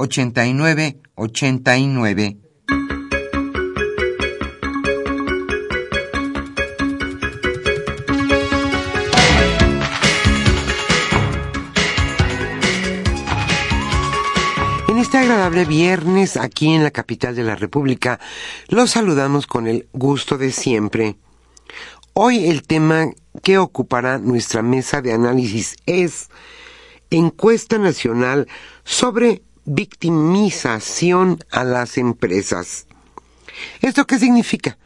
89 89. En este agradable viernes aquí en la capital de la República, los saludamos con el gusto de siempre. Hoy el tema que ocupará nuestra mesa de análisis es encuesta nacional sobre victimización a las empresas. ¿Esto qué significa?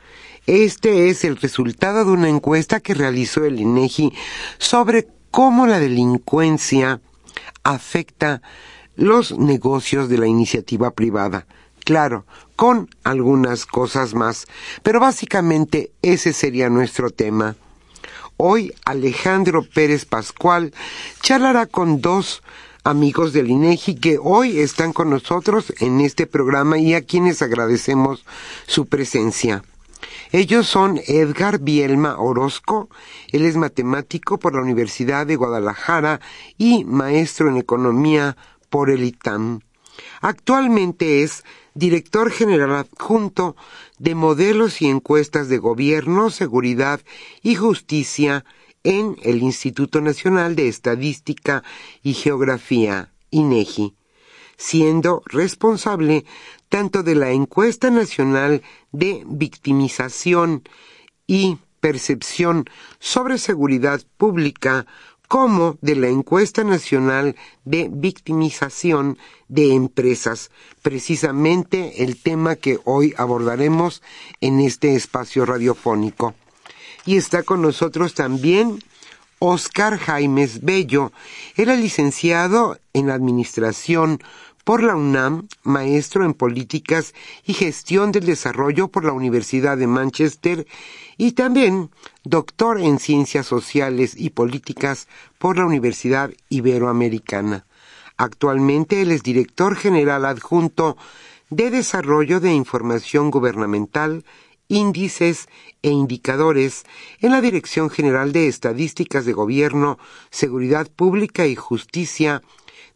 Este es el resultado de una encuesta que realizó el INEGI sobre cómo la delincuencia afecta los negocios de la iniciativa privada. Claro, con algunas cosas más, pero básicamente ese sería nuestro tema. Hoy Alejandro Pérez Pascual charlará con dos amigos del INEGI que hoy están con nosotros en este programa y a quienes agradecemos su presencia. Ellos son Edgar Bielma Orozco, él es matemático por la Universidad de Guadalajara y maestro en economía por el ITAM. Actualmente es director general adjunto de modelos y encuestas de gobierno, seguridad y justicia en el Instituto Nacional de Estadística y Geografía, INEGI, siendo responsable tanto de la encuesta nacional de victimización y percepción sobre seguridad pública como de la encuesta nacional de victimización de empresas, precisamente el tema que hoy abordaremos en este espacio radiofónico. Y está con nosotros también Oscar Jaimes Bello. Era licenciado en Administración por la UNAM, maestro en Políticas y Gestión del Desarrollo por la Universidad de Manchester y también doctor en Ciencias Sociales y Políticas por la Universidad Iberoamericana. Actualmente él es director general adjunto de Desarrollo de Información Gubernamental índices e indicadores en la Dirección General de Estadísticas de Gobierno, Seguridad Pública y Justicia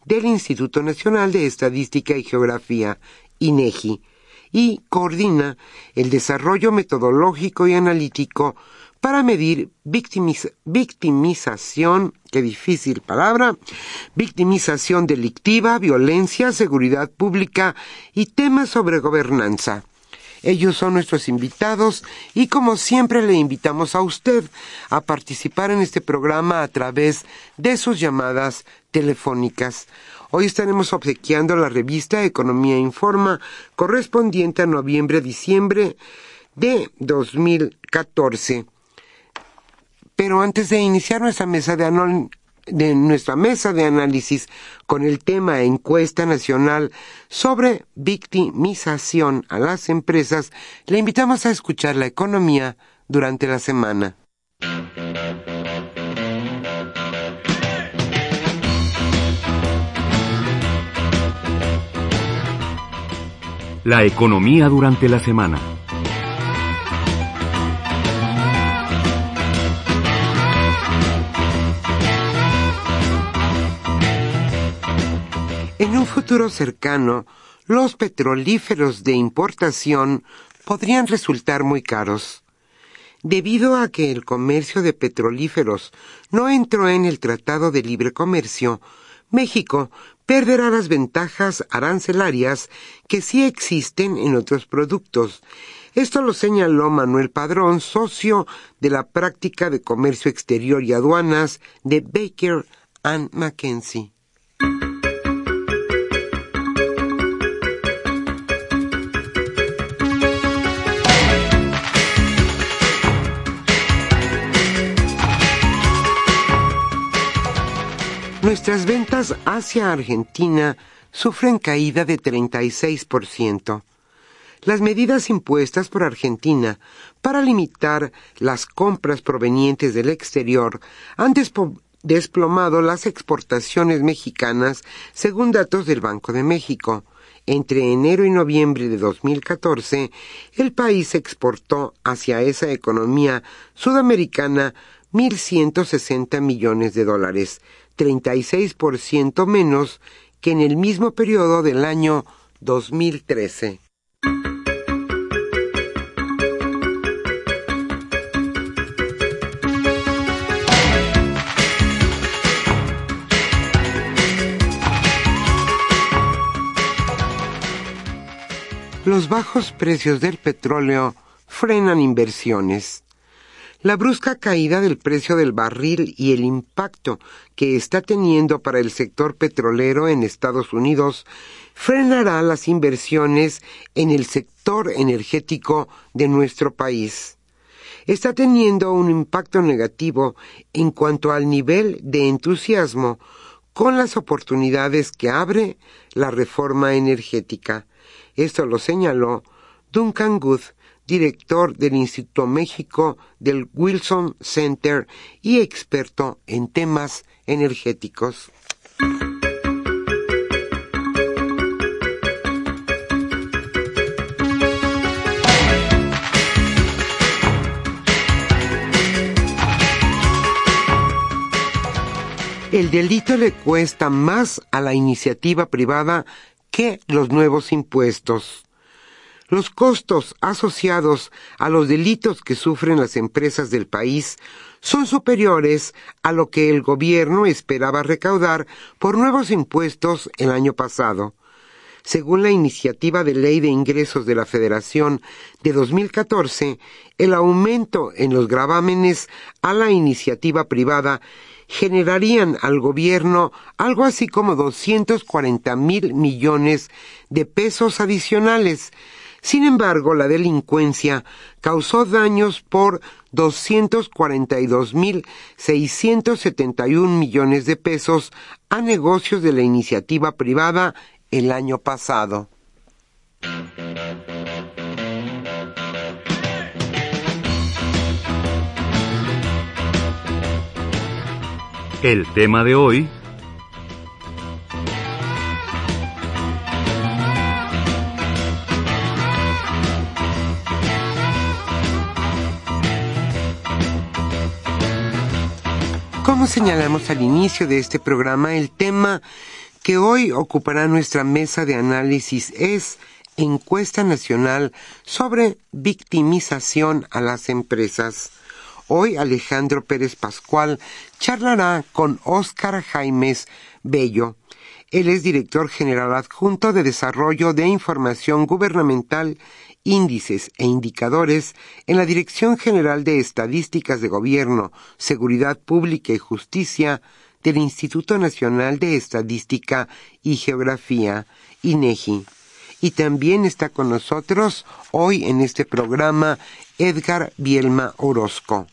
del Instituto Nacional de Estadística y Geografía, INEGI, y coordina el desarrollo metodológico y analítico para medir victimización, qué difícil palabra, victimización delictiva, violencia, seguridad pública y temas sobre gobernanza. Ellos son nuestros invitados y como siempre le invitamos a usted a participar en este programa a través de sus llamadas telefónicas. Hoy estaremos obsequiando la revista Economía Informa correspondiente a noviembre-diciembre de 2014. Pero antes de iniciar nuestra mesa de, de nuestra mesa de análisis con el tema encuesta nacional sobre victimización a las empresas, le invitamos a escuchar la economía durante la semana. La economía durante la semana. En un futuro cercano, los petrolíferos de importación podrían resultar muy caros. Debido a que el comercio de petrolíferos no entró en el Tratado de Libre Comercio, México perderá las ventajas arancelarias que sí existen en otros productos. Esto lo señaló Manuel Padrón, socio de la práctica de comercio exterior y aduanas de Baker and McKenzie. Nuestras ventas hacia Argentina sufren caída de 36%. Las medidas impuestas por Argentina para limitar las compras provenientes del exterior han desplomado las exportaciones mexicanas según datos del Banco de México. Entre enero y noviembre de 2014, el país exportó hacia esa economía sudamericana 1.160 millones de dólares, 36% menos que en el mismo periodo del año 2013. Los bajos precios del petróleo frenan inversiones. La brusca caída del precio del barril y el impacto que está teniendo para el sector petrolero en Estados Unidos frenará las inversiones en el sector energético de nuestro país. Está teniendo un impacto negativo en cuanto al nivel de entusiasmo con las oportunidades que abre la reforma energética. Esto lo señaló Duncan Good, director del Instituto México del Wilson Center y experto en temas energéticos. El delito le cuesta más a la iniciativa privada que los nuevos impuestos. Los costos asociados a los delitos que sufren las empresas del país son superiores a lo que el gobierno esperaba recaudar por nuevos impuestos el año pasado. Según la iniciativa de ley de ingresos de la Federación de 2014, el aumento en los gravámenes a la iniciativa privada generarían al gobierno algo así como 240 mil millones de pesos adicionales, sin embargo, la delincuencia causó daños por 242.671 millones de pesos a negocios de la iniciativa privada el año pasado. El tema de hoy Como señalamos al inicio de este programa, el tema que hoy ocupará nuestra mesa de análisis es encuesta nacional sobre victimización a las empresas. Hoy Alejandro Pérez Pascual charlará con Óscar Jaimes Bello. Él es director general adjunto de Desarrollo de Información Gubernamental índices e indicadores en la Dirección General de Estadísticas de Gobierno, Seguridad Pública y Justicia del Instituto Nacional de Estadística y Geografía, INEGI. Y también está con nosotros hoy en este programa Edgar Bielma Orozco.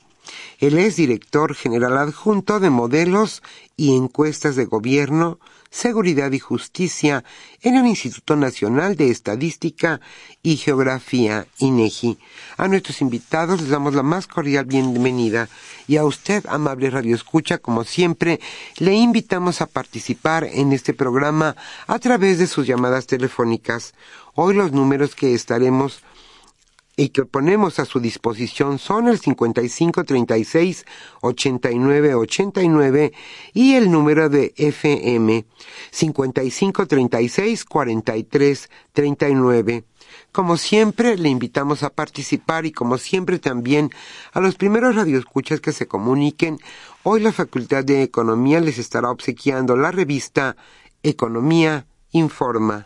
Él es director general adjunto de modelos y encuestas de gobierno, Seguridad y Justicia en el Instituto Nacional de Estadística y Geografía, INEGI. A nuestros invitados les damos la más cordial bienvenida y a usted, amable Radio Escucha, como siempre, le invitamos a participar en este programa a través de sus llamadas telefónicas. Hoy los números que estaremos y que ponemos a su disposición son el 5536 8989 y el número de FM 5536 4339. Como siempre, le invitamos a participar y como siempre también a los primeros radioescuchas que se comuniquen. Hoy la Facultad de Economía les estará obsequiando la revista Economía Informa.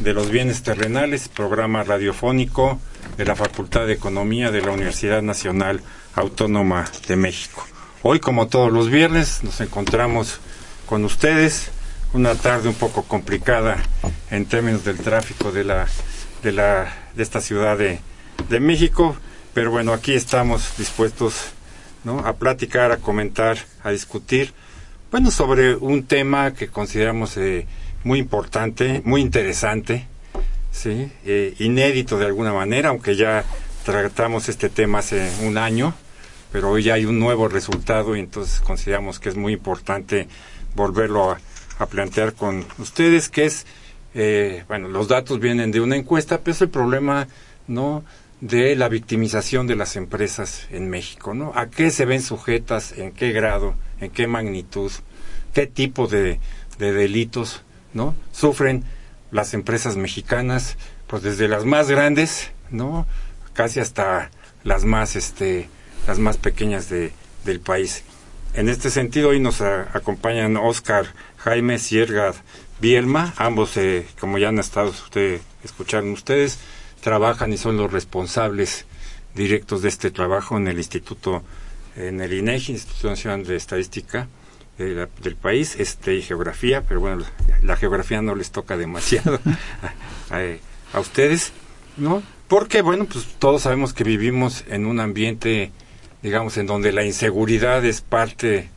de los bienes terrenales, programa radiofónico de la Facultad de Economía de la Universidad Nacional Autónoma de México. Hoy, como todos los viernes, nos encontramos con ustedes. Una tarde un poco complicada en términos del tráfico de la de la de esta ciudad de, de México, pero bueno, aquí estamos dispuestos ¿no? a platicar, a comentar, a discutir, bueno, sobre un tema que consideramos eh, muy importante, muy interesante, sí, eh, inédito de alguna manera, aunque ya tratamos este tema hace un año, pero hoy ya hay un nuevo resultado y entonces consideramos que es muy importante volverlo a, plantear con ustedes, que es, eh, bueno, los datos vienen de una encuesta, pero es el problema, ¿no?, de la victimización de las empresas en México, ¿no? ¿A qué se ven sujetas, en qué grado, en qué magnitud, qué tipo de, de delitos ¿no? Sufren las empresas mexicanas, pues desde las más grandes, ¿no? Casi hasta las más, este, las más pequeñas de, del país. En este sentido, hoy nos acompañan Oscar Jaime Sierga Bielma, ambos, eh, como ya han estado usted, escucharon ustedes, trabajan y son los responsables directos de este trabajo en el Instituto, en el INEGI, Instituto Nacional de Estadística, del país este y geografía pero bueno la, geografía no les toca demasiado a, ustedes no porque bueno pues todos sabemos que vivimos en un ambiente digamos en donde la inseguridad es parte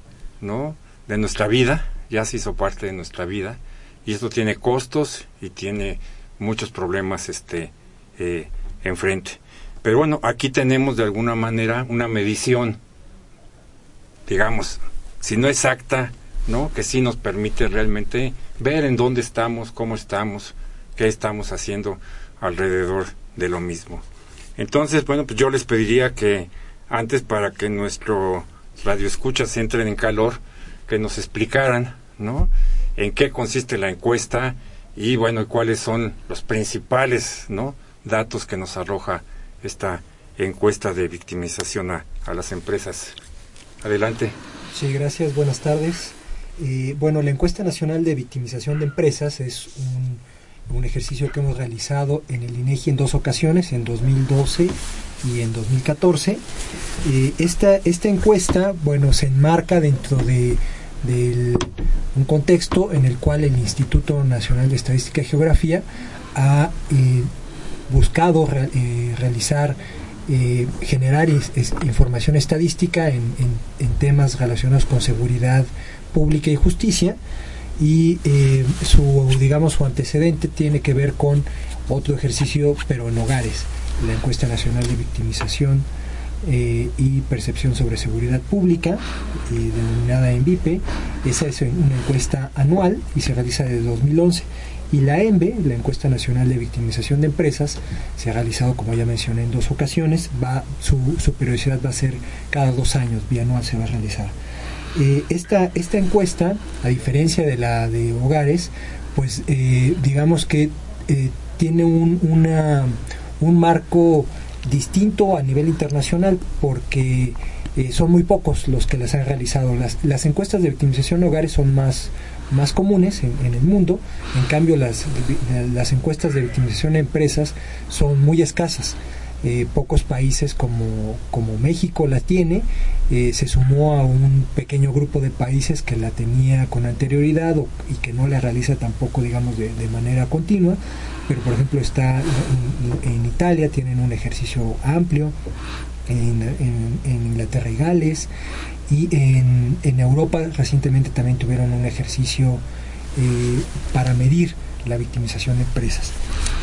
no de nuestra vida ya se hizo parte de nuestra vida y esto tiene costos y tiene muchos problemas este eh, enfrente. Pero bueno aquí tenemos de alguna manera una medición digamos si no exacta, ¿no? Que sí nos permite realmente ver en dónde estamos, cómo estamos, qué estamos haciendo alrededor de lo mismo. Entonces, bueno, pues yo les pediría que antes para que nuestro radio se entren en calor, que nos explicaran, ¿no? En qué consiste la encuesta y bueno, cuáles son los principales, ¿no? Datos que nos arroja esta encuesta de victimización a, a las empresas. Adelante. Sí, gracias. Buenas tardes. Eh, bueno, la encuesta nacional de victimización de empresas es un, ejercicio que hemos realizado en el INEGI en dos ocasiones, en 2012 y en 2014. Eh, esta, esta encuesta, bueno, se enmarca dentro de de un contexto en el cual el Instituto Nacional de Estadística y Geografía ha eh, buscado eh, realizar, eh, generar información estadística en, temas relacionados con seguridad pública y justicia y su digamos su antecedente tiene que ver con otro ejercicio pero en hogares la encuesta nacional de victimización eh, y percepción sobre seguridad pública, eh, denominada ENVIPE. Esa es una encuesta anual y se realiza desde 2011. Y la ENVE, la encuesta nacional de victimización de empresas, se ha realizado, como ya mencioné, en dos ocasiones. Va, su, periodicidad va a ser cada dos años, bianual se va a realizar. Eh, esta, esta encuesta, a diferencia de la de hogares, pues digamos que tiene un, una, un marco distinto a nivel internacional porque eh, son muy pocos los que las han realizado. Las, las encuestas de victimización de hogares son más, más comunes en, el mundo, en cambio las, las encuestas de victimización de empresas son muy escasas. Eh, pocos países como, como, México la tiene, eh, se sumó a un pequeño grupo de países que la tenía con anterioridad y que no la realiza tampoco, digamos, de, de manera continua. Pero por ejemplo está en, Italia, tienen un ejercicio amplio, en, Inglaterra y Gales, y en, Europa recientemente también tuvieron un ejercicio eh, para medir la victimización de empresas.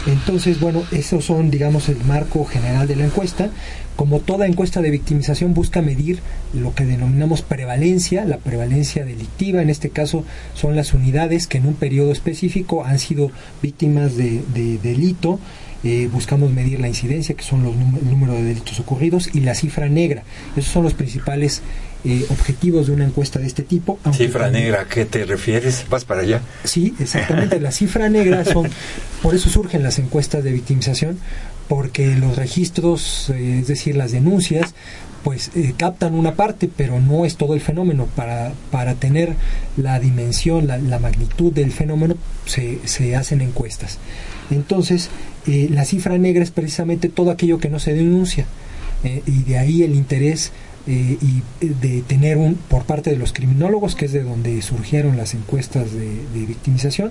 Entonces, bueno, esos son, digamos, el marco general de la encuesta. Como toda encuesta de victimización busca medir lo que denominamos prevalencia, la prevalencia delictiva, en este caso son las unidades que en un periodo específico han sido víctimas de, delito, eh, buscamos medir la incidencia, que son los el número de delitos ocurridos, y la cifra negra. Esos son los principales eh, objetivos de una encuesta de este tipo. ¿Cifra negra a qué te refieres? ¿Vas para allá? Sí, exactamente. la cifra negra son, por eso surgen las encuestas de victimización, porque los registros, eh, es decir, las denuncias, pues eh, captan una parte, pero no es todo el fenómeno. Para, para tener la dimensión, la, magnitud del fenómeno, se, se hacen encuestas. Entonces, eh, la cifra negra es precisamente todo aquello que no se denuncia. y de ahí el interés eh, y eh, de tener un por parte de los criminólogos que es de donde surgieron las encuestas de, victimización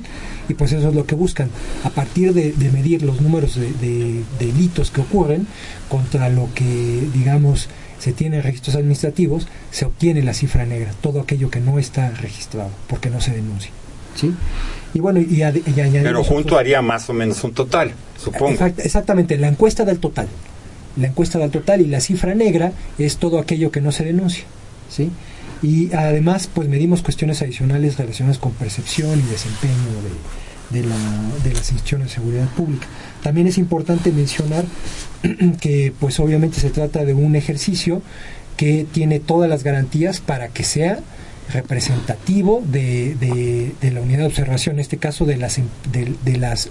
y pues eso es lo que buscan a partir de, medir los números de, delitos que ocurren contra lo que digamos se tiene registros administrativos se obtiene la cifra negra todo aquello que no está registrado porque no se denuncia ¿sí? y bueno y, pero junto haría más o menos un total supongo exactamente la encuesta del total la encuesta del total y la cifra negra es todo aquello que no se denuncia. ¿sí? Y además, pues medimos cuestiones adicionales relacionadas con percepción y desempeño de, de, la, de las instituciones de seguridad pública. También es importante mencionar que, pues obviamente se trata de un ejercicio que tiene todas las garantías para que sea representativo de, de, la unidad de observación, en este caso de las, de las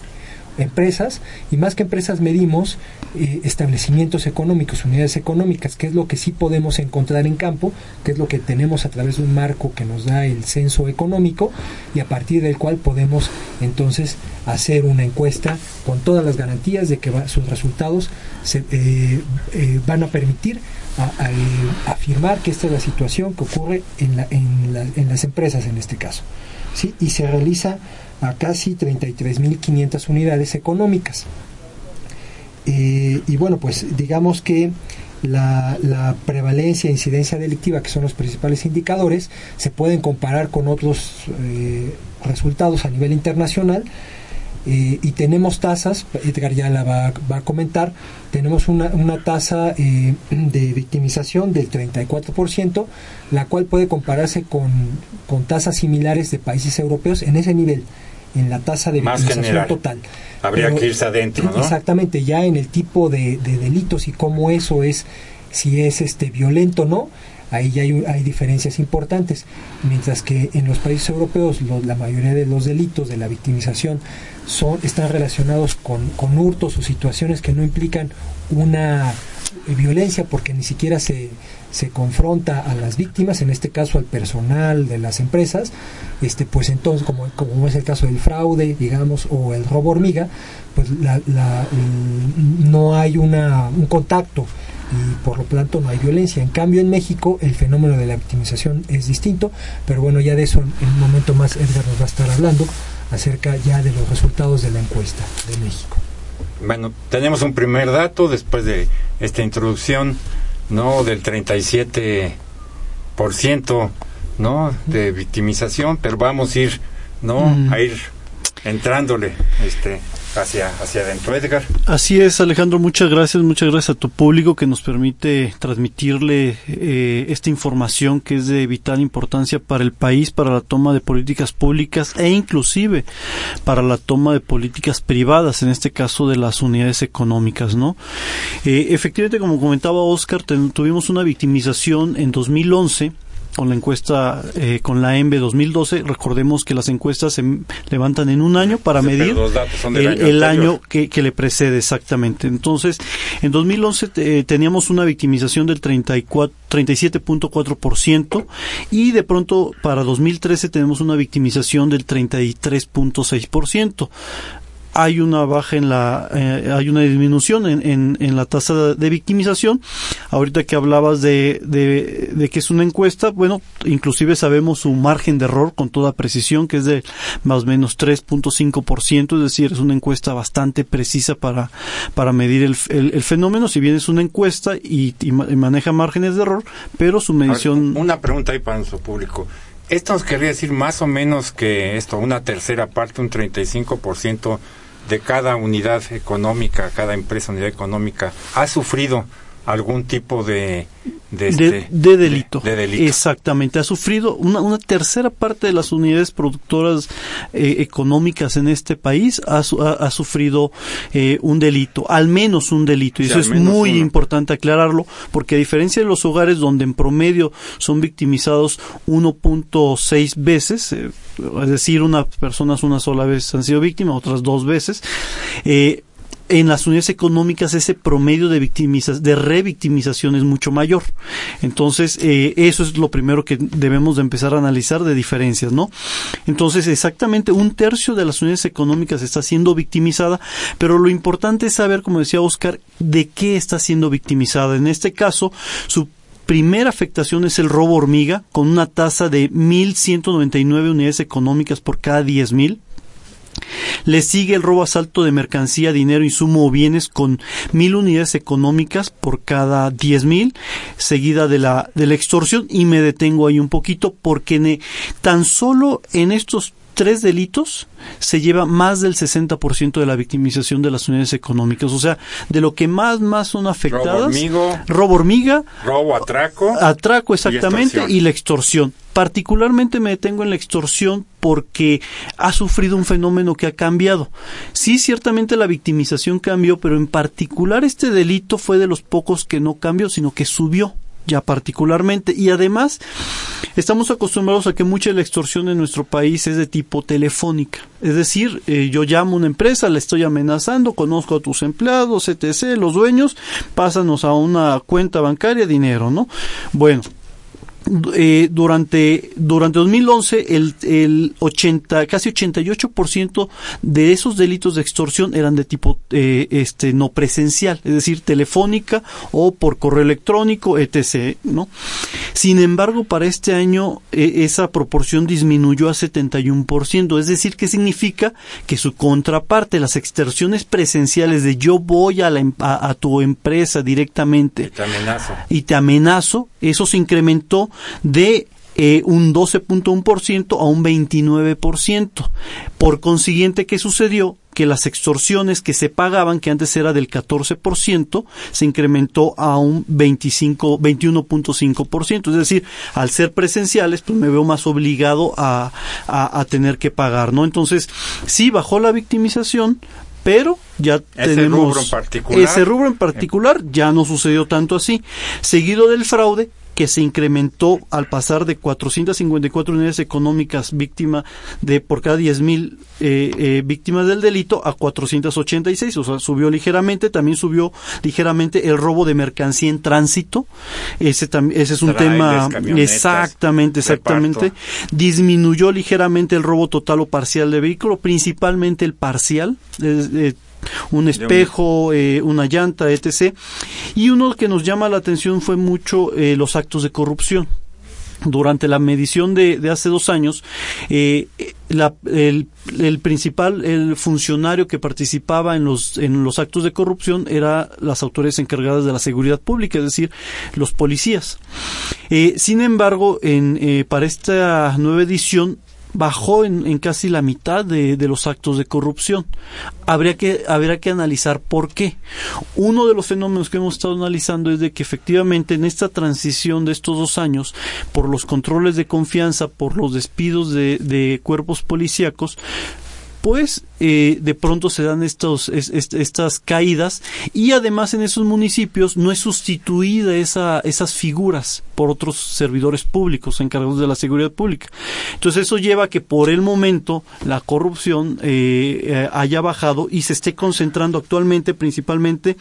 empresas y más que empresas medimos eh, establecimientos económicos, unidades económicas, que es lo que sí podemos encontrar en campo, que es lo que tenemos a través de un marco que nos da el censo económico y a partir del cual podemos entonces hacer una encuesta con todas las garantías de que sus resultados se, eh, eh, van a permitir afirmar que esta es la situación que ocurre en, la, en, en las empresas en este caso. ¿sí? Y se realiza a casi 33.500 unidades económicas. Eh, y bueno, pues digamos que la, prevalencia e incidencia delictiva, que son los principales indicadores, se pueden comparar con otros eh, resultados a nivel internacional. Eh, y tenemos tasas, Edgar ya la va, a comentar, tenemos una, una tasa de victimización del 34%, la cual puede compararse con, con tasas similares de países europeos en ese nivel en la tasa de victimización total. Habría que irse adentro, ¿no? Exactamente, ya en el tipo de, delitos y cómo eso es, si es este violento o no, ahí ya hay, diferencias importantes. Mientras que en los países europeos la mayoría de los delitos de la victimización son, están relacionados con, con hurtos o situaciones que no implican una violencia porque ni siquiera se, se confronta a las víctimas, en este caso al personal de las empresas, este, pues entonces, como, como es el caso del fraude, digamos, o el robo hormiga, pues la, no hay una, un contacto y por lo tanto no hay violencia. En cambio en México el fenómeno de la victimización es distinto, pero bueno, ya de eso en un momento más Edgar nos va a estar hablando acerca ya de los resultados de la encuesta de México. Bueno, tenemos un primer dato después de esta introducción, ¿no? Del 37%, ¿no? De victimización, pero vamos a ir, ¿no? Mm. A ir entrándole, este, hacia, hacia adentro. Edgar. Así es, Alejandro, muchas gracias, muchas gracias a tu público que nos permite transmitirle eh, esta información que es de vital importancia para el país, para la toma de políticas públicas e inclusive para la toma de políticas privadas, en este caso de las unidades económicas, ¿no? Eh, efectivamente, como comentaba Oscar, tuvimos una victimización en 2011 con la encuesta eh, con la EMBE 2012. Recordemos que las encuestas se levantan en un año para medir el, año, que, le precede exactamente. Entonces, en 2011 eh, teníamos una victimización del 37.4% y de pronto para 2013 tenemos una victimización del 33.6% hay una baja en la, eh, hay una disminución en, en, en, la tasa de victimización. Ahorita que hablabas de, de, de, que es una encuesta, bueno, inclusive sabemos su margen de error con toda precisión, que es de más o menos 3.5%, es decir, es una encuesta bastante precisa para, para medir el, el, fenómeno, si bien es una encuesta y, y, maneja márgenes de error, pero su medición... una pregunta ahí para nuestro público. Esto nos querría decir más o menos que esto, una tercera parte, un 35% de cada unidad económica, cada empresa, unidad económica, ha sufrido algún tipo de de, este, delito. Exactamente. Ha sufrido una, una, tercera parte de las unidades productoras eh, económicas en este país ha, ha, sufrido eh, un delito, al menos un delito. Y eso es muy importante aclararlo, porque a diferencia de los hogares donde en promedio son victimizados 1.6 veces, eh, es decir, unas personas una sola vez han sido víctimas, otras dos veces, eh, en las unidades económicas ese promedio de victimizas, de revictimización es mucho mayor. Entonces, eh, eso es lo primero que debemos de empezar a analizar de diferencias, ¿no? Entonces, exactamente un tercio de las unidades económicas está siendo victimizada, pero lo importante es saber, como decía Oscar, de qué está siendo victimizada. En este caso, su primera afectación es el robo hormiga, con una tasa de 1.199 unidades económicas por cada 10.000. Le sigue el robo asalto de mercancía, dinero, insumo o bienes con mil unidades económicas por cada diez mil, seguida de la, de la extorsión. Y me detengo ahí un poquito porque tan solo en estos tres delitos se lleva más del 60% de la victimización de las unidades económicas. O sea, de lo que más, más son afectadas. Robo, robo hormiga. Robo atraco. Atraco, exactamente. Y, la extorsión. Particularmente me detengo en la extorsión porque ha sufrido un fenómeno que ha cambiado. Sí, ciertamente la victimización cambió, pero en particular este delito fue de los pocos que no cambió, sino que subió ya particularmente. Y además, estamos acostumbrados a que mucha de la extorsión en nuestro país es de tipo telefónica. Es decir, eh, yo llamo a una empresa, le estoy amenazando, conozco a tus empleados, etc., los dueños, pásanos a una cuenta bancaria dinero, ¿no? Bueno, eh, durante durante 2011 el, el 80 casi 88% de esos delitos de extorsión eran de tipo eh, este no presencial es decir telefónica o por correo electrónico etc. no sin embargo para este año eh, esa proporción disminuyó a 71% es decir qué significa que su contraparte las extorsiones presenciales de yo voy a, la, em, a, a tu empresa directamente y te amenazo. y te amenazo eso se incrementó de eh, un 12.1% a un 29%. Por consiguiente, ¿qué sucedió? que las extorsiones que se pagaban, que antes era del 14%, se incrementó a un 25, 21.5%. Es decir, al ser presenciales, pues me veo más obligado a, a, tener que pagar, ¿no? Entonces, sí bajó la victimización, pero ya tenemos ese rubro en particular ya no sucedió tanto así. Seguido del fraude, que se incrementó al pasar de 454 unidades económicas víctima de por cada 10.000 mil eh, eh, víctimas del delito a 486, o sea, subió ligeramente, también subió ligeramente el robo de mercancía en tránsito, ese, ese es un tema exactamente, exactamente, disminuyó ligeramente el robo total o parcial de vehículo, principalmente el parcial, un espejo, eh, una llanta, etc. Y uno que nos llama la atención fue mucho eh, los actos de corrupción durante la medición de, de hace dos años, eh, la, el, el, principal el funcionario que participaba en los, en los actos de corrupción era las autoridades encargadas de la seguridad pública, es decir, los policías. Eh, sin embargo, en, eh, para esta nueva edición bajó en, casi la mitad de, los actos de corrupción. Habría que, habría que analizar por qué. Uno de los fenómenos que hemos estado analizando es de que efectivamente en esta transición de estos dos años, por los controles de confianza, por los despidos de, de cuerpos policíacos, pues eh, de pronto se dan estos, estas caídas y además en esos municipios no es sustituida esa, esas figuras por otros servidores públicos encargados de la seguridad pública. Entonces eso lleva a que por el momento la corrupción eh, eh, haya bajado y se esté concentrando actualmente principalmente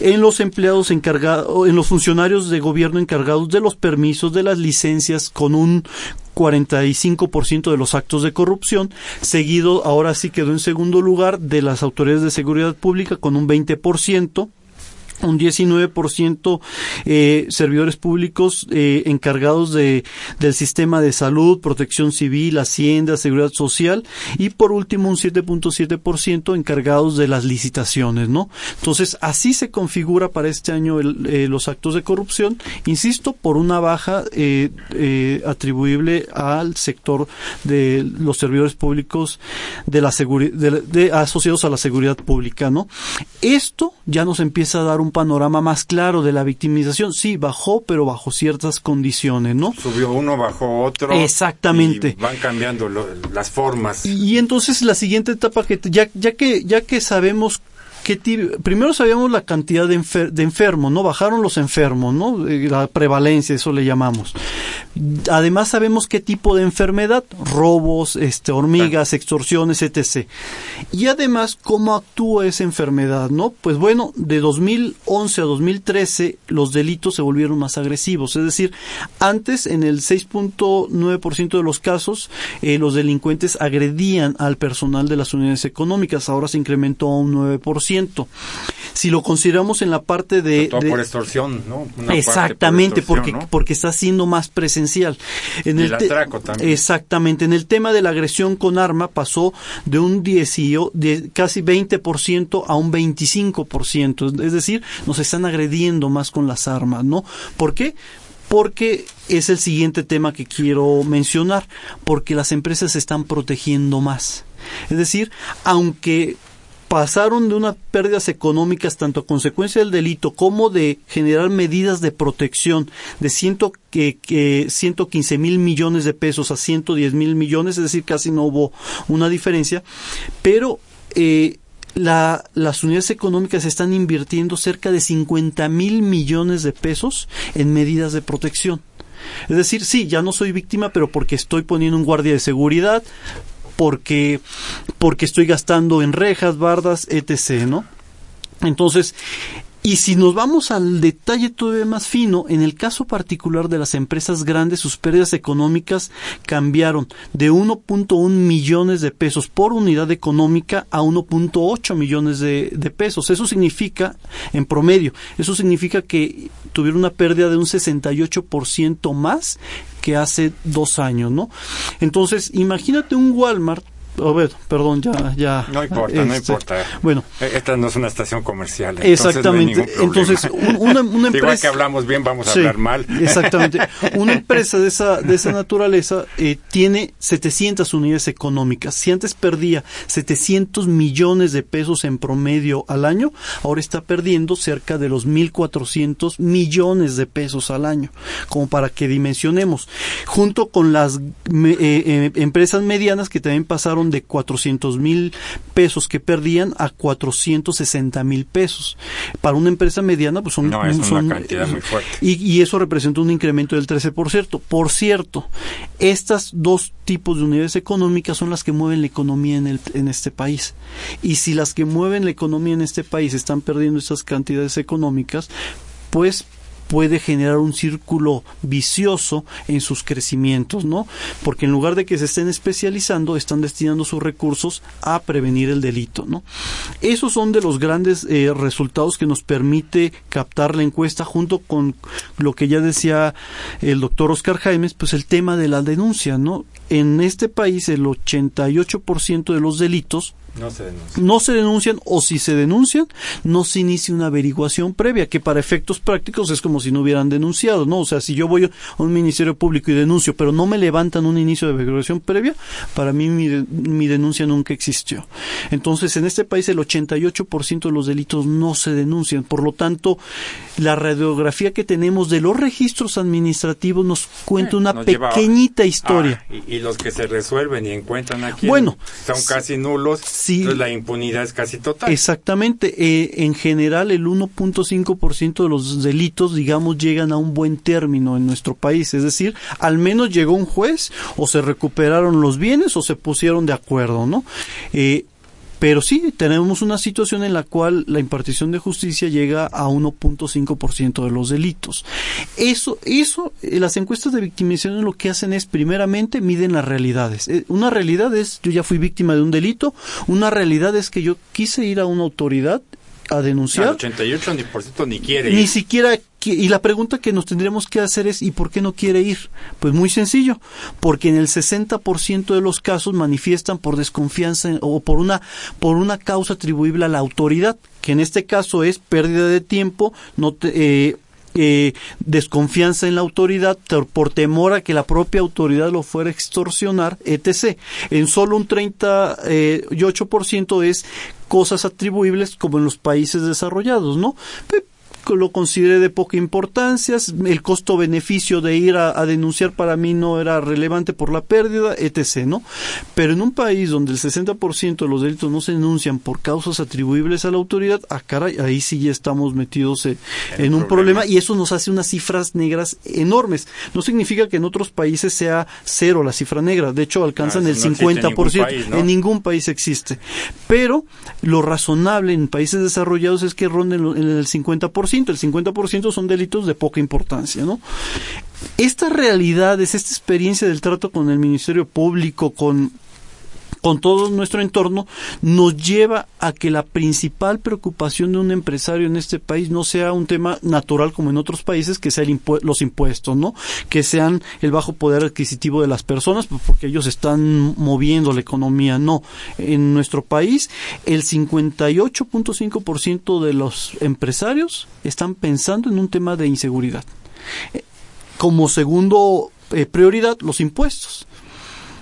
en los empleados encargados, en los funcionarios de gobierno encargados de los permisos, de las licencias, con un 45% de los actos de corrupción, seguido ahora sí quedó en segundo lugar de las autoridades de seguridad pública con un 20%, un 19% eh, servidores públicos eh, encargados de, del sistema de salud, protección civil, hacienda, seguridad social y por último un 7.7% encargados de las licitaciones, ¿no? Entonces así se configura para este año eh, los actos de corrupción, insisto, por una baja eh, atribuible al sector de los servidores públicos de la seguridad, de, asociados a la seguridad pública, ¿no? Esto ya nos empieza a dar un un panorama más claro de la victimización. Sí, bajó, pero bajo ciertas condiciones, ¿no? Subió uno, bajó otro. Exactamente. van cambiando las formas. Y, entonces la siguiente etapa que ya, ya que ya que sabemos primero sabíamos la cantidad de, enfermos, ¿no? Bajaron los enfermos, ¿no? Eh, la prevalencia, eso le llamamos. Además sabemos qué tipo de enfermedad, robos, este, hormigas, extorsiones, etc. Y además cómo actúa esa enfermedad, ¿no? Pues bueno, de 2011 a 2013 los delitos se volvieron más agresivos, es decir, antes en el 6.9% de los casos eh, los delincuentes agredían al personal de las unidades económicas, ahora se incrementó a un 9%. Si lo consideramos en la parte de... por extorsión, ¿no? exactamente, porque, porque está siendo más En el, atraco también. Exactamente. En el tema de la agresión con arma pasó de un 10, de casi 20% a un 25%. Es decir, nos están agrediendo más con las armas, ¿no? ¿Por qué? porque es el siguiente tema que quiero mencionar, porque las empresas se están protegiendo más. Es decir, aunque pasaron de unas pérdidas económicas tanto a consecuencia del delito como de generar medidas de protección de ciento, que, que 115 mil millones de pesos a 110 mil millones, es decir, casi no hubo una diferencia, pero eh, la, las unidades económicas están invirtiendo cerca de 50 mil millones de pesos en medidas de protección. Es decir, sí, ya no soy víctima, pero porque estoy poniendo un guardia de seguridad, porque, porque estoy gastando en rejas, bardas, etc., ¿no? Entonces, y si nos vamos al detalle todavía más fino, en el caso particular de las empresas grandes, sus pérdidas económicas cambiaron de 1.1 millones de pesos por unidad económica a 1.8 millones de, pesos. Eso significa, en promedio, eso significa que tuvieron una pérdida de un 68% más que hace dos años, ¿no? Entonces, imagínate un Walmart perdón, ya, ya. No importa, no este, importa. Bueno. E, esta no es una estación comercial. Exactamente. Entonces, una, una, empresa. Igual que hablamos bien, vamos a hablar mal. Exactamente. Una empresa de esa, de esa naturaleza eh, tiene 700 unidades económicas. Si antes perdía 700 millones de pesos en promedio al año, ahora está perdiendo cerca de los 1.400 millones de pesos al año. Como para que dimensionemos. Junto con las eh, eh, empresas medianas que también pasaron de 400 mil pesos que perdían a 460 mil pesos. Para una empresa mediana, pues son, no, es una cantidad muy fuerte. Y, eso representa un incremento del 13%. Por cierto, estas dos tipos de unidades económicas son las que mueven la economía en, el, en este país. Y si las que mueven la economía en este país están perdiendo esas cantidades económicas, pues puede generar un círculo vicioso en sus crecimientos, ¿no? Porque en lugar de que se estén especializando, están destinando sus recursos a prevenir el delito, ¿no? Esos son de los grandes eh, resultados que nos permite captar la encuesta junto con lo que ya decía el doctor Oscar Jaimes, pues el tema de la denuncia, ¿no? En este país el 88% de los delitos no se, no se denuncian o si se denuncian no se inicia una averiguación previa que para efectos prácticos es como si no hubieran denunciado, ¿no? O sea, si yo voy a un ministerio público y denuncio pero no me levantan un inicio de averiguación previa, para mí mi, mi denuncia nunca existió. Entonces, en este país el 88% de los delitos no se denuncian, por lo tanto, la radiografía que tenemos de los registros administrativos nos cuenta una pequeñita historia. Ah, y, los que se resuelven y encuentran aquí bueno, son casi nulos entonces la impunidad es casi total. Exactamente. Eh, en general, el 1.5% de los delitos, digamos, llegan a un buen término en nuestro país. Es decir, al menos llegó un juez o se recuperaron los bienes o se pusieron de acuerdo, ¿no? Eh, pero sí, tenemos una situación en la cual la impartición de justicia llega a 1.5% de los delitos. Eso, eso, eh, las encuestas de victimización lo que hacen es, primeramente, miden las realidades. Eh, una realidad es, yo ya fui víctima de un delito, una realidad es que yo quise ir a una autoridad a denunciar. El 88% ni quiere. Ni siquiera y la pregunta que nos tendremos que hacer es ¿y por qué no quiere ir? Pues muy sencillo, porque en el 60% de los casos manifiestan por desconfianza o por una por una causa atribuible a la autoridad, que en este caso es pérdida de tiempo, no eh, eh, desconfianza en la autoridad por temor a que la propia autoridad lo fuera a extorsionar, etc. En solo un 38% es cosas atribuibles como en los países desarrollados, ¿no? Lo consideré de poca importancia, el costo-beneficio de ir a, denunciar para mí no era relevante por la pérdida, etc., ¿no? Pero en un país donde el 60% de los delitos no se denuncian por causas atribuibles a la autoridad, ah, caray, ahí sí ya estamos metidos en, un problema. y eso nos hace unas cifras negras enormes. No significa que en otros países sea cero la cifra negra, de hecho alcanzan ah, el 50%, en ningún, país existe. Pero lo razonable en países desarrollados es que ronden en el 50% el 50% son delitos de poca importancia, ¿no? Estas realidades, esta experiencia del trato con el Ministerio Público, con con todo nuestro entorno, nos lleva a que la principal preocupación de un empresario en este país no sea un tema natural como en otros países, que sea los impuestos, ¿no? Que sean el bajo poder adquisitivo de las personas, pues, porque ellos están moviendo la economía. No. En nuestro país, el 58.5% de los empresarios están pensando en un tema de inseguridad. Eh, como segundo eh, prioridad, los impuestos.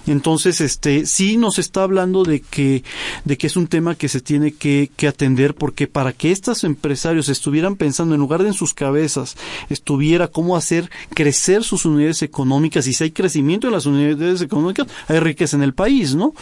Entonces, este, sí nos está hablando de que, de que es un tema que se tiene que, que atender porque para que estos empresarios estuvieran pensando en lugar de en sus cabezas, estuviera cómo hacer crecer sus unidades económicas y si hay crecimiento en las unidades económicas, hay riqueza en el país, ¿no?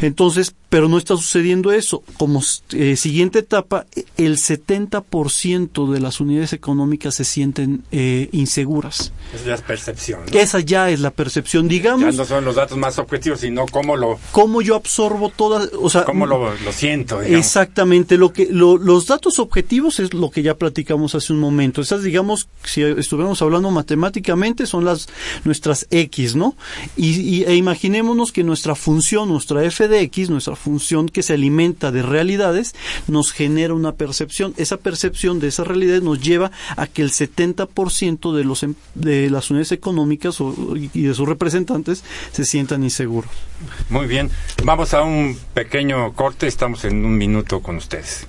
Entonces, pero no está sucediendo eso. Como eh, siguiente etapa, el 70% de las unidades económicas se sienten eh, inseguras. Esa ya es percepción. Esa ya es la percepción, digamos. Ya no son los datos más objetivos, sino cómo lo... Cómo yo absorbo todas, o sea... Cómo lo, lo siento. Exactamente, lo que, los datos objetivos es lo que ya platicamos hace un momento. Esas, digamos, si estuviéramos hablando matemáticamente, son las, nuestras X, ¿no? Y, e imaginémonos que nuestra función, nuestra f de X, nuestra función que se alimenta de realidades nos genera una percepción. Esa percepción de esas realidades nos lleva a que el 70% de, los, em, de las unidades económicas y de sus representantes se sientan inseguros. Muy bien, vamos a un pequeño corte, estamos en un minuto con ustedes.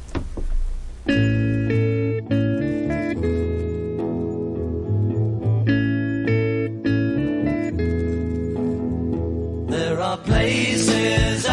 places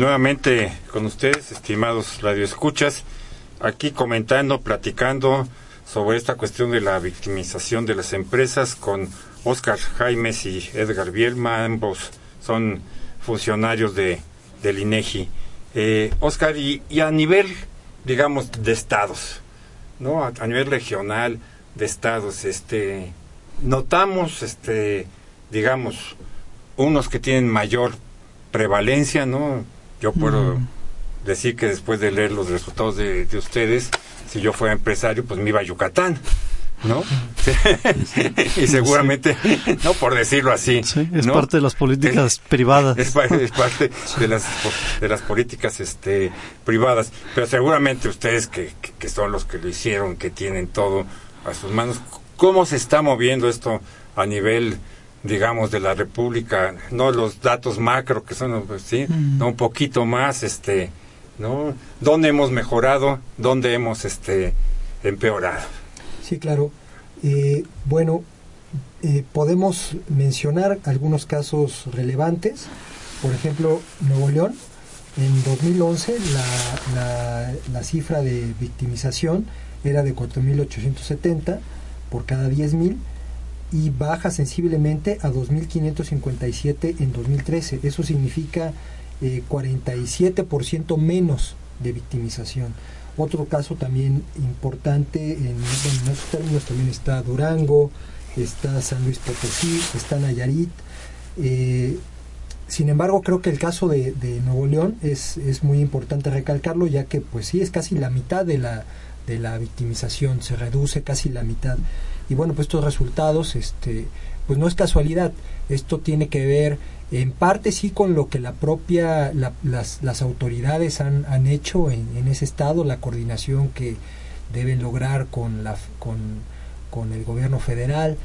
Nuevamente con ustedes, estimados radioescuchas, aquí comentando, platicando sobre esta cuestión de la victimización de las empresas con Oscar Jaimes y Edgar Bielma, ambos son funcionarios de, del INEGI. Eh, Oscar, y, a nivel, digamos, de estados, ¿no? A, nivel regional de estados, este, notamos, este, digamos, unos que tienen mayor prevalencia, ¿no? Yo puedo decir que después de leer los resultados de, ustedes, si yo fuera empresario, pues me iba a Yucatán. ¿no? y seguramente, no por decirlo así. es parte de las políticas privadas. Es, parte de las, de las políticas este, privadas. Pero seguramente ustedes que, que, son los que lo hicieron, que tienen todo a sus manos, ¿cómo se está moviendo esto a nivel digamos de la República, no los datos macro que son pues, sí, no un poquito más este, ¿no? ¿Dónde hemos mejorado? ¿Dónde hemos este empeorado? Sí, claro. Eh, bueno, eh, podemos mencionar algunos casos relevantes. Por ejemplo, Nuevo León, en 2011 la, la, la cifra de victimización era de 4.870 por cada 10.000 y baja sensiblemente a 2.557 en 2013. Eso significa eh, 47% menos de victimización. Otro caso también importante en, esos términos también está Durango, está San Luis Potosí, está Nayarit. Eh, sin embargo, creo que el caso de, de Nuevo León es, es, muy importante recalcarlo, ya que pues sí es casi la mitad de la, de la victimización, se reduce casi la mitad. Y bueno, pues estos resultados, este, pues no es casualidad, esto tiene que ver en parte sí con lo que la propia, las, las, autoridades han, han hecho en, en, ese estado, la coordinación que deben lograr con, la, con, con el gobierno federal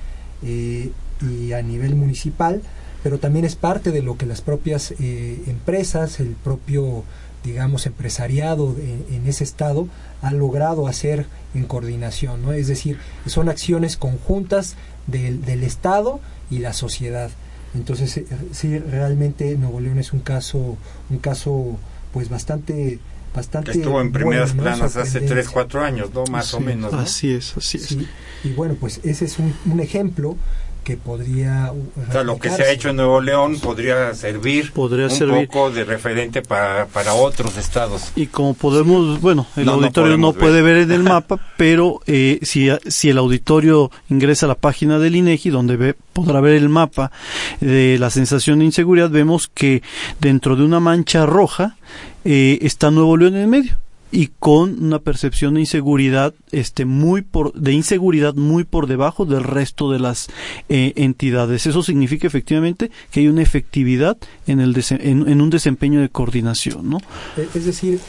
eh, y a nivel municipal, pero también es parte de lo que las propias eh, empresas, el propio digamos, empresariado en, ese estado ha logrado hacer en coordinación, ¿no? Es decir, son acciones conjuntas del, del Estado y la sociedad. Entonces, eh, sí, realmente Nuevo León es un caso, un caso, pues bastante bastante estuvo en primeras planas hace 3, 4 años, ¿no? Más o menos. Así es, así es. y bueno, pues ese es un, un ejemplo que podría... O sea, lo que se ha hecho en Nuevo León podría servir podría un poco de referente para, para otros estados. Y como podemos, bueno, el auditorio no, puede ver. en el mapa, pero eh, si, si el auditorio ingresa a la página del INEGI, donde ve, podrá ver el mapa de la sensación de inseguridad, vemos que dentro de una mancha roja eh, está Nuevo León en el medio y con una percepción de inseguridad este muy por de inseguridad muy por debajo del resto de las eh, entidades. Eso significa efectivamente que hay una efectividad en el en, un desempeño de coordinación no e, es decir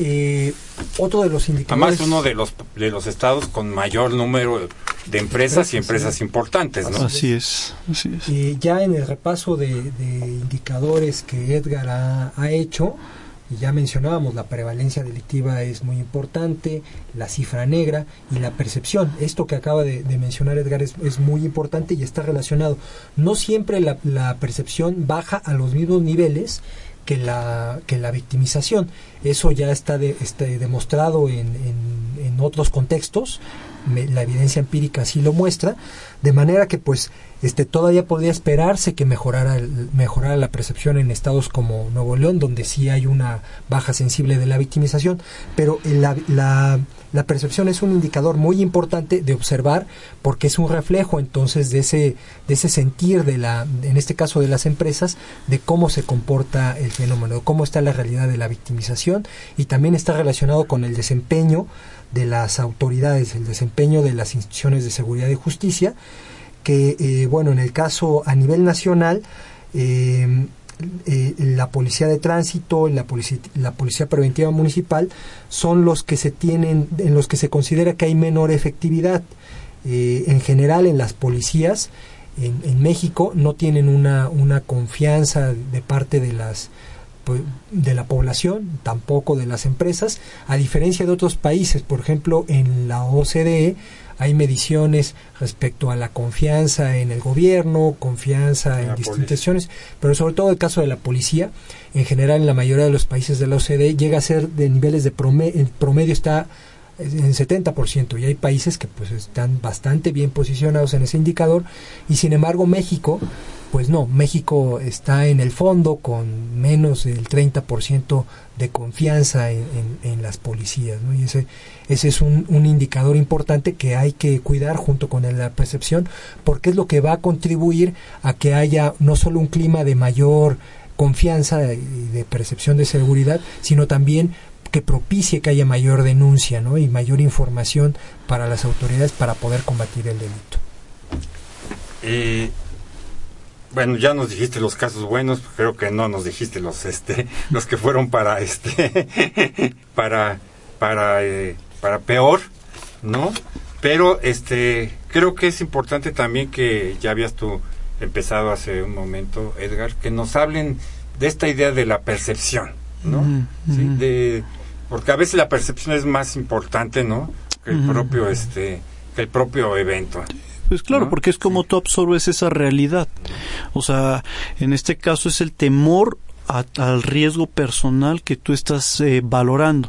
eh, otro de los indicadores además uno de los de los estados con mayor número de empresas y empresas importantes no así es así es. Y ya en el repaso de, de indicadores que Edgar ha, ha hecho y ya mencionábamos, la prevalencia delictiva es muy importante, la cifra negra y la percepción. Esto que acaba de, mencionar Edgar es, muy importante y está relacionado. No siempre la, la percepción baja a los mismos niveles que la, que la victimización. Eso ya está, este, demostrado en, en, otros contextos, la evidencia empírica así lo muestra, de manera que pues este todavía podría esperarse que mejorara, mejorara la percepción en estados como Nuevo León, donde sí hay una baja sensible de la victimización, pero la, la, percepción es un indicador muy importante de observar porque es un reflejo entonces de ese, de ese sentir de la, en este caso de las empresas, de cómo se comporta el fenómeno, cómo está la realidad de la victimización y también está relacionado con el desempeño de las autoridades, el desempeño de las instituciones de seguridad y justicia, que, eh, bueno, en el caso a nivel nacional, eh, eh, la policía de tránsito, la policía, la policía preventiva municipal, son los que se tienen, en los que se considera que hay menor efectividad. en general, en las policías, en, en, México, no tienen una, una confianza de parte de las de la población, tampoco de las empresas, a diferencia de otros países, por ejemplo, en la OCDE hay mediciones respecto a la confianza en el gobierno, confianza en, distintas instituciones, pero sobre todo el caso de la policía, en general en la mayoría de los países de la OCDE llega a ser de niveles de promedio, promedio está en 70% y hay países que pues están bastante bien posicionados en ese indicador. Y sin embargo México pues no, México está en el fondo con menos del 30% de confianza en, las policías, ¿no? Y ese, ese es un, indicador importante que hay que cuidar junto con la percepción, porque es lo que va a contribuir a que haya no solo un clima de mayor confianza y de percepción de seguridad, sino también que propicie que haya mayor denuncia y mayor información para las autoridades para poder combatir el delito. Eh, bueno, ya nos dijiste los casos buenos, creo que no nos dijiste los este los que fueron para este para para eh, para peor, ¿no? Pero este creo que es importante también que ya habías tú empezado hace un momento, Edgar, que nos hablen de esta idea de la percepción, ¿no? ¿Sí? De porque a veces la percepción es más importante, ¿no? Que el propio este que el propio evento. Pues claro, porque es como tú absorbes esa realidad. O sea, en este caso es el temor al riesgo personal que tú estás eh, valorando.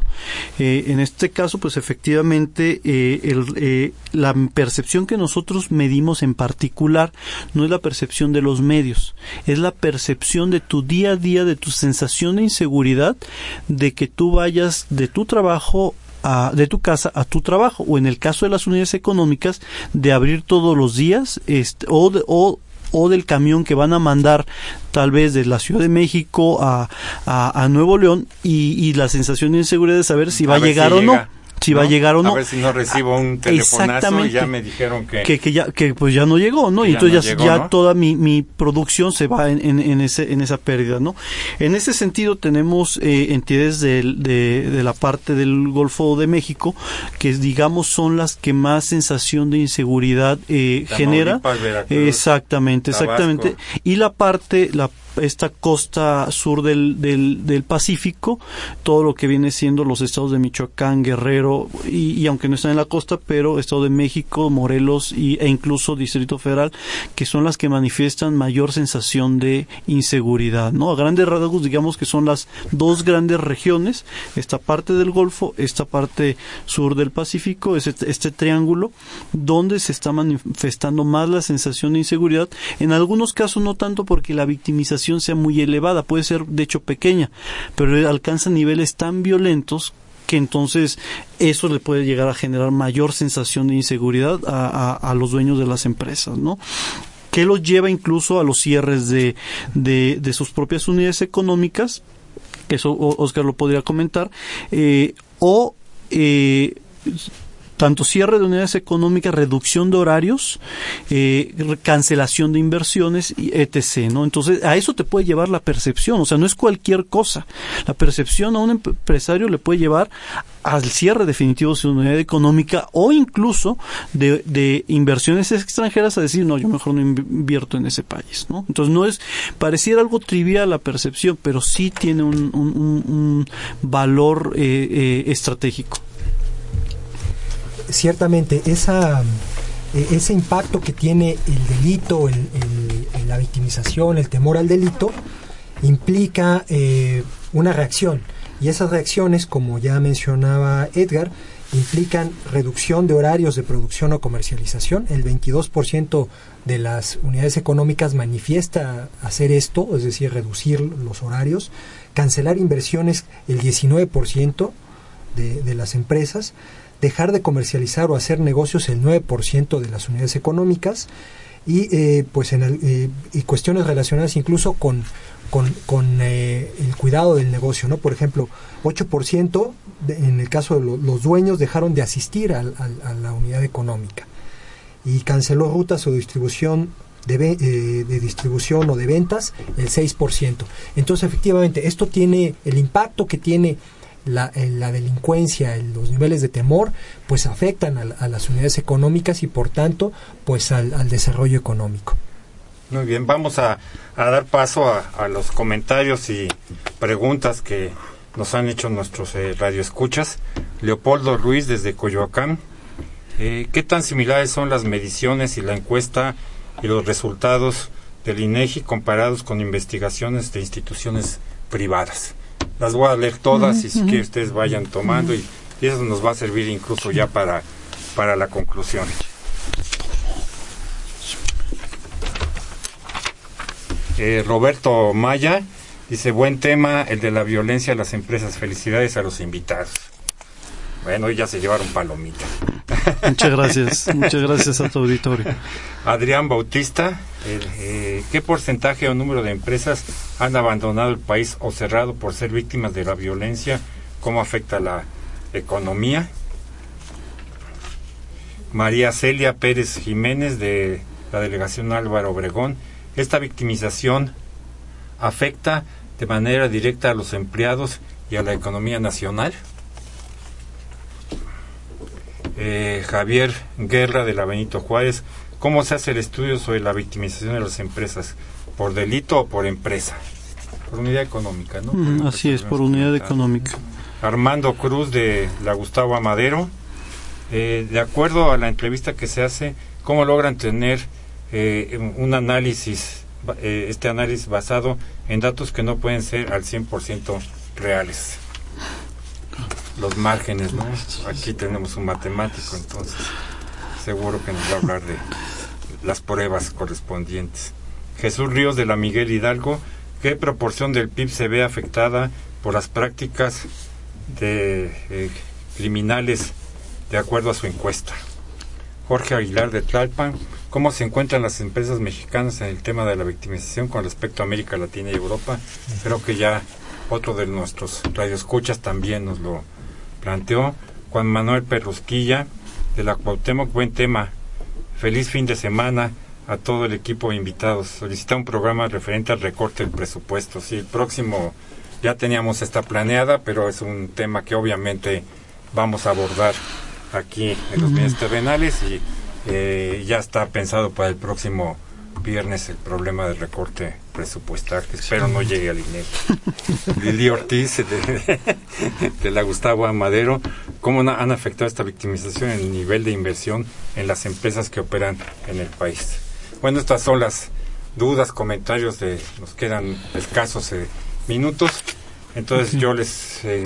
Eh, en este caso, pues efectivamente, eh, la percepción que nosotros medimos en particular no es la percepción de los medios, es la percepción de tu día a día, de tu sensación de inseguridad, de que tú vayas de tu trabajo de tu casa a tu trabajo o en el caso de las unidades económicas de abrir todos los días este, o, o o del camión que van a mandar tal vez de la Ciudad de México a, a, Nuevo León y, y, la sensación de inseguridad de saber si va a, llegar o no si va a llegar o no. A ver si no recibo un telefonazo y ya me dijeron que... Que, ya, que pues ya no llegó, ¿no? Y entonces ya, toda mi, mi, producción se va en, en, ese, en esa pérdida, ¿no? En ese sentido tenemos eh, entidades de, de, la parte del Golfo de México que digamos son las que más sensación de inseguridad eh, genera. exactamente, exactamente. Y la parte, la esta costa sur del, del, del, Pacífico, todo lo que viene siendo los estados de Michoacán, Guerrero, y, aunque no están en la costa, pero Estado de México, Morelos y, e incluso Distrito Federal, que son las que manifiestan mayor sensación de inseguridad, ¿no? A grandes rasgos, digamos que son las dos grandes regiones, esta parte del Golfo, esta parte sur del Pacífico, este, este triángulo, donde se está manifestando más la sensación de inseguridad, en algunos casos no tanto porque la victimización sea muy elevada, puede ser de hecho pequeña, pero alcanza niveles tan violentos que entonces eso le puede llegar a generar mayor sensación de inseguridad a, los dueños de las empresas, ¿no? que los lleva incluso a los cierres de, de, sus propias unidades económicas, eso Oscar lo podría comentar, eh, o eh, tanto cierre de unidades económicas, reducción de horarios, eh, cancelación de inversiones, etc. ¿no? Entonces, a eso te puede llevar la percepción, o sea, no es cualquier cosa. La percepción a un empresario le puede llevar al cierre definitivo de su unidad económica o incluso de, inversiones extranjeras a decir, no, yo mejor no invierto en ese país. ¿no? Entonces, no es, pareciera algo trivial la percepción, pero sí tiene un, valor eh, eh, estratégico ciertamente esa, e, ese impacto que tiene el delito, el, la victimización, el temor al delito, implica eh, una reacción. Y esas reacciones, como ya mencionaba Edgar, implican reducción de horarios de producción o comercialización. El 22% de las unidades económicas manifiesta hacer esto, es decir, reducir los horarios, cancelar inversiones el 19% de, de las empresas, dejar de comercializar o hacer negocios el 9% de las unidades económicas y eh, pues en eh, y cuestiones relacionadas incluso con con, eh, el cuidado del negocio, ¿no? Por ejemplo, 8% en el caso de los dueños dejaron de asistir a la unidad económica y canceló rutas o distribución de, de, distribución o de ventas el 6%. Entonces, efectivamente, esto tiene el impacto que tiene la, la delincuencia, los niveles de temor, pues afectan a, las unidades económicas y por tanto, pues al, desarrollo económico. Muy bien, vamos a, dar paso a, los comentarios y preguntas que nos han hecho nuestros eh, radioescuchas. Leopoldo Ruiz desde Coyoacán. Eh, ¿Qué tan similares son las mediciones y la encuesta y los resultados del INEGI comparados con investigaciones de instituciones privadas? Las voy a leer todas y si que ustedes vayan tomando y, eso nos va a servir incluso ya para, para la conclusión. Eh, Roberto Maya dice, buen tema, el de la violencia a las empresas. Felicidades a los invitados. Bueno, ya se llevaron palomita. Muchas gracias, muchas gracias a tu auditorio. Adrián Bautista, eh, ¿qué porcentaje o número de empresas han abandonado el país o cerrado por ser víctimas de la violencia? ¿Cómo afecta la economía? María Celia Pérez Jiménez de la delegación Álvaro Obregón, ¿esta victimización afecta de manera directa a los empleados y a la economía nacional? Eh, Javier Guerra de la Benito Juárez, ¿cómo se hace el estudio sobre la victimización de las empresas? ¿Por delito o por empresa? Por unidad económica, ¿no? Mm, así es, por unidad económica. Armando Cruz de la Gustavo Amadero, eh, de acuerdo a la entrevista que se hace, ¿cómo logran tener eh, un análisis, este análisis basado en datos que no pueden ser al 100% reales? Los márgenes, ¿no? Aquí tenemos un matemático, entonces seguro que nos va a hablar de las pruebas correspondientes. Jesús Ríos de la Miguel Hidalgo, ¿qué proporción del PIB se ve afectada por las prácticas de eh, criminales de acuerdo a su encuesta? Jorge Aguilar de Tlalpan, ¿cómo se encuentran las empresas mexicanas en el tema de la victimización con respecto a América Latina y Europa? Creo que ya otro de nuestros radioescuchas también nos lo planteó Juan Manuel Perrusquilla de la Cuauhtémoc. Buen tema. Feliz fin de semana a todo el equipo de invitados. Solicita un programa referente al recorte del presupuesto. Sí, el próximo ya teníamos esta planeada, pero es un tema que obviamente vamos a abordar aquí en los bienes terrenales y eh, ya está pensado para el próximo viernes el problema del recorte presupuestal, que espero no llegue al INEGI. Lili Ortiz, de, la Gustavo Amadero, ¿cómo han afectado esta victimización en el nivel de inversión en las empresas que operan en el país? Bueno, estas son las dudas, comentarios de, nos quedan escasos eh, minutos, entonces yo les eh,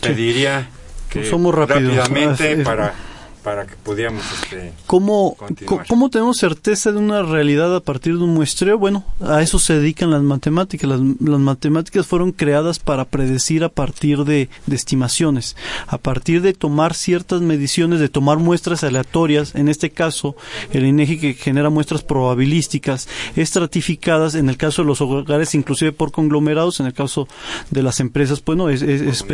pediría que Somos rápidamente para para que pudiéramos este, ¿Cómo, ¿Cómo tenemos certeza de una realidad a partir de un muestreo? Bueno, a eso se dedican las matemáticas. Las, matemáticas fueron creadas para predecir a partir de, estimaciones, a partir de tomar ciertas mediciones, de tomar muestras aleatorias, en este caso el INEGI que genera muestras probabilísticas, estratificadas, en el caso de los hogares inclusive por conglomerados, en el caso de las empresas, bueno, es,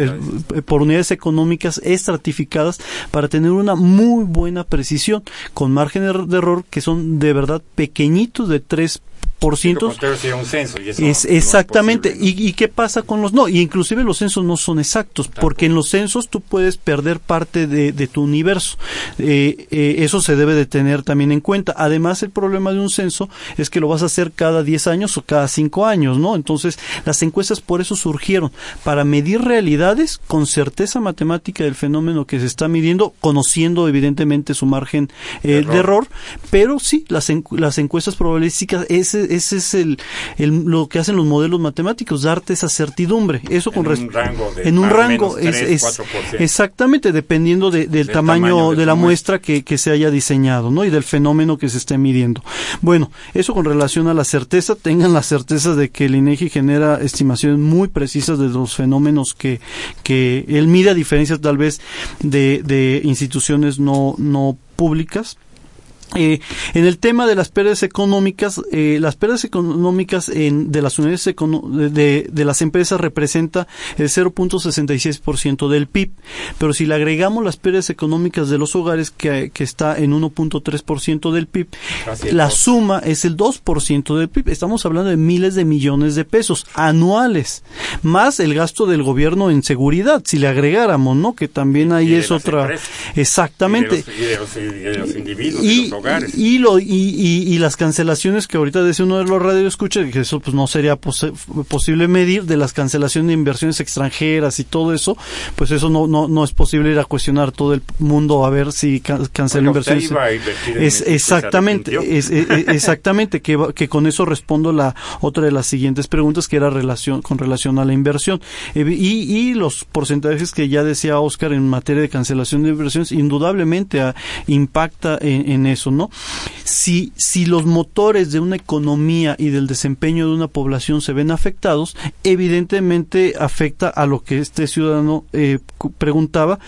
por unidades económicas estratificadas para tener una muy buena precisión, con márgenes de error que son de verdad pequeñitos de 3 por ciento. es exactamente. ¿Y, qué pasa con los no? Y inclusive los censos no son exactos, porque en los censos tú puedes perder parte de, tu universo. Eh, eh, eso se debe de tener también en cuenta. Además, el problema de un censo es que lo vas a hacer cada 10 años o cada 5 años, ¿no? Entonces, las encuestas por eso surgieron, para medir realidades con certeza matemática del fenómeno que se está midiendo, conociendo evidentemente su margen eh, de error, pero sí, las, las encuestas probabilísticas, ese, ese es el, el, lo que hacen los modelos matemáticos, darte esa certidumbre. Eso en con un rango de en un rango es, 3, es 4%. exactamente dependiendo de- del, Del tamaño, tamaño de la muestra que, que se haya diseñado, ¿no? Y del fenómeno que se esté midiendo. Bueno, eso con relación a la certeza, tengan la certeza de que el INEGI genera estimaciones muy precisas de los fenómenos que, que él mide a diferencia tal vez de, de instituciones no, no públicas. Eh, en el tema de las pérdidas económicas, eh, las pérdidas económicas en, de las unidades de, de- las empresas representa el 0.66% del PIB, pero si le agregamos las pérdidas económicas de los hogares que, que está en 1.3% del PIB, la suma es el 2% del PIB. Estamos hablando de miles de millones de pesos anuales, más el gasto del gobierno en seguridad, si le agregáramos, ¿no? Que también ahí Y es otra. empresas. Exactamente. Y de los, y de los- y de los individuos, y, Y, los hogares. y, lo, y, y, y las cancelaciones que ahorita decía uno de los radioescuchas, que eso pues no sería pose- posible medir, de las cancelaciones de inversiones extranjeras y todo eso, pues eso no, no, no es posible ir a cuestionar todo el mundo a ver si can- canceló Bueno, inversiones. iba a invertir en Es, se exactamente, es, es- es- exactamente, que, que con eso respondo la otra de las siguientes preguntas que era relación con relación a la inversión Eh, y, y los porcentajes que ya decía Oscar en materia de cancelación de inversiones indudablemente ah, impacta en, en eso, ¿no? Si si los motores de una economía y del desempeño de una población se ven afectados, evidentemente afecta a lo que este ciudadano eh, preguntaba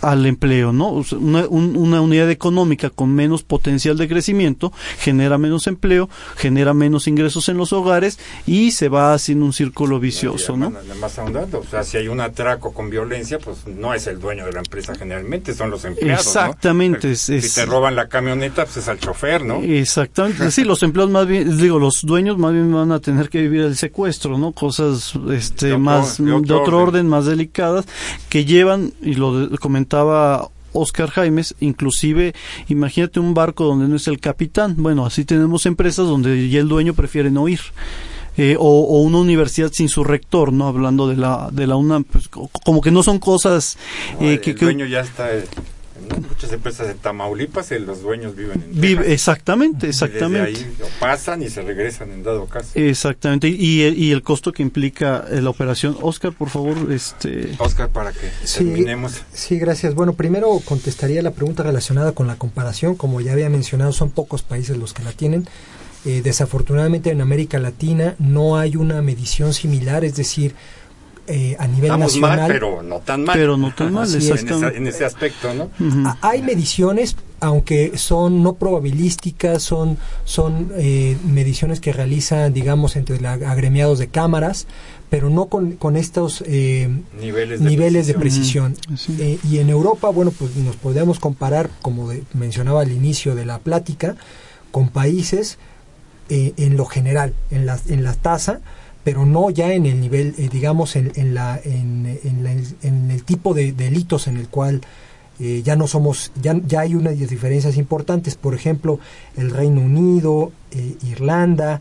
al empleo, ¿no? O sea, Una, un- una unidad económica con menos potencial de crecimiento genera menos empleo, genera menos ingresos en los hogares y se va haciendo un círculo vicioso, ¿no? además ahondando, o sea, si hay un atraco con violencia, pues no es el dueño de la empresa generalmente, son los empleados. Exactamente, Si te roban la camioneta, pues es al chofer, ¿no? Exactamente, sí, los empleados más bien, digo, los dueños más bien van a tener que vivir el secuestro, ¿no? Cosas, este, De otro- más, de de otro orden. orden. más delicadas, que llevan, y lo comentaba Oscar Jaimes, inclusive, imagínate un barco donde no es el capitán, bueno, así tenemos empresas donde ya el dueño prefiere no ir. Eh, o, o una universidad sin su rector, ¿no? Hablando de la, de la UNAM, pues, co- como que no son cosas eh, el que- dueño ya está eh, muchas empresas de Tamaulipas, eh, los dueños viven en vive, exactamente, Y exactamente. desde ahí lo pasan y se regresan en dado caso. Exactamente, y, y el costo que implica eh, la operación. Oscar, por favor, este... Oscar, para que Sí. terminemos. Sí, gracias. Bueno, primero contestaría la pregunta relacionada con la comparación. Como ya había mencionado, son pocos países los que la tienen. Eh, desafortunadamente en América Latina no hay una medición similar, es decir, eh, a nivel Estamos nacional. mal, pero no tan mal. Pero no tan mal, Así es. en, esa- en ese aspecto, ¿no? Hay mediciones, aunque son no probabilísticas, son, son eh, mediciones que realizan, digamos, entre la- agremiados de cámaras, pero no con, con estos eh, Niveles de niveles de precisión. precisión. Sí. Eh, y en Europa, bueno, pues nos podemos comparar, como de- mencionaba al inicio de la plática, con países eh, en lo general, en la, en la tasa, pero no ya en el nivel, eh, digamos, en, en la, en, en la- en el tipo de delitos en el cual eh, ya no somos, ya, ya hay unas diferencias importantes. Por ejemplo, el Reino Unido, eh, Irlanda,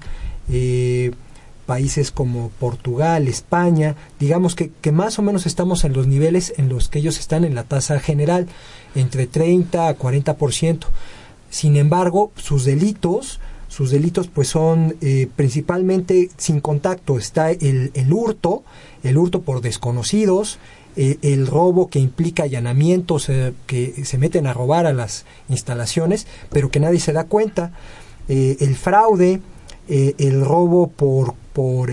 eh, países como Portugal, España, digamos que, que más o menos estamos en los niveles en los que ellos están en la tasa general, entre 30 a 40%. Sin embargo, sus delitos, sus delitos pues son eh, principalmente sin contacto. Está el, el hurto, el hurto por desconocidos, eh, el robo que implica allanamientos eh, que se meten a robar a las instalaciones, pero que nadie se da cuenta, eh, el fraude, el robo por por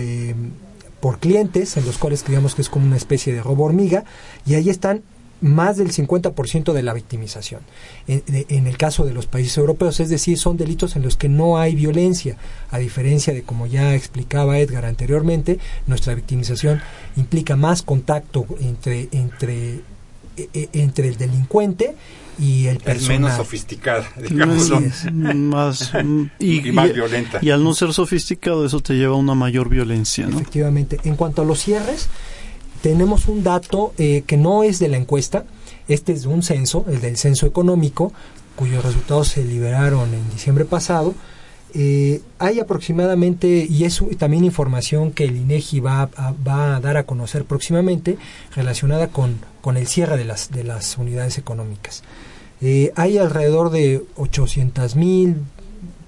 por clientes, en los cuales digamos que es como una especie de robo hormiga, y ahí están más del 50% de la victimización. En, de- en el caso de los países europeos, es decir, son delitos en los que no hay violencia, a diferencia de como ya explicaba Edgar anteriormente, nuestra victimización implica más contacto entre entre e- e- entre el delincuente y el Es personal. menos sofisticada, digamos. Más- es. y, Y más y- violenta. y al no ser sofisticado eso te lleva a una mayor violencia, ¿no? Efectivamente. En cuanto a los cierres, tenemos un dato eh, que no es de la encuesta, este es de un censo, el del censo económico, cuyos resultados se liberaron en diciembre pasado. Eh, hay aproximadamente, y es también información que el INEGI va a, va a dar a conocer próximamente, relacionada con, con el cierre de las, de las unidades económicas. Eh, hay alrededor de 800 mil,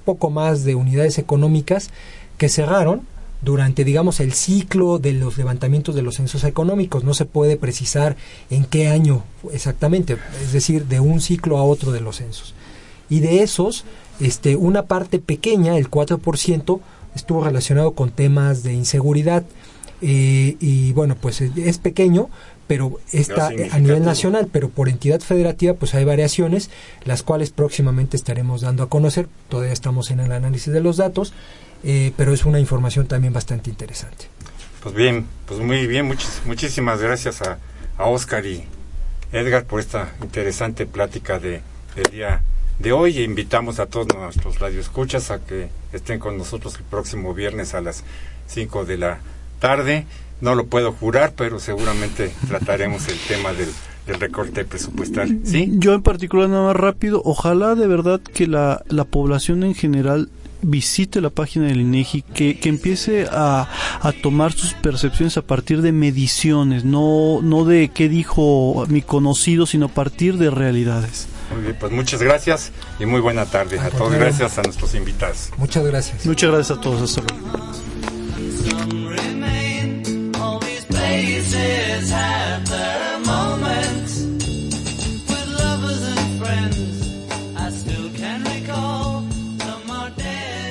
poco más de unidades económicas que cerraron durante, digamos, el ciclo de los levantamientos de los censos económicos. No se puede precisar en qué año exactamente, es decir, de un ciclo a otro de los censos. Y de esos, este, una parte pequeña, el 4%, estuvo relacionado con temas de inseguridad. Eh, y bueno, pues es pequeño, pero está a nivel nacional, pero por entidad federativa pues hay variaciones, las cuales próximamente estaremos dando a conocer, todavía estamos en el análisis de los datos, eh, pero es una información también bastante interesante. Pues bien, pues muy bien, muchísimas gracias a, a, Oscar y Edgar por esta interesante plática de, del día de hoy e invitamos a todos nuestros radioescuchas a que estén con nosotros el próximo viernes a las 5 de la tarde. No lo puedo jurar, pero seguramente trataremos el tema del, recorte presupuestal. ¿Sí? Yo en particular, nada más rápido, ojalá de verdad que la, la población en general visite la página del INEGI, que, que empiece a, a, tomar sus percepciones a partir de mediciones, no, no de qué dijo mi conocido, sino a partir de realidades. Muy bien, pues muchas gracias y muy buena tarde a, todos. Gracias a nuestros invitados. Muchas gracias. Muchas gracias a todos. Hasta luego.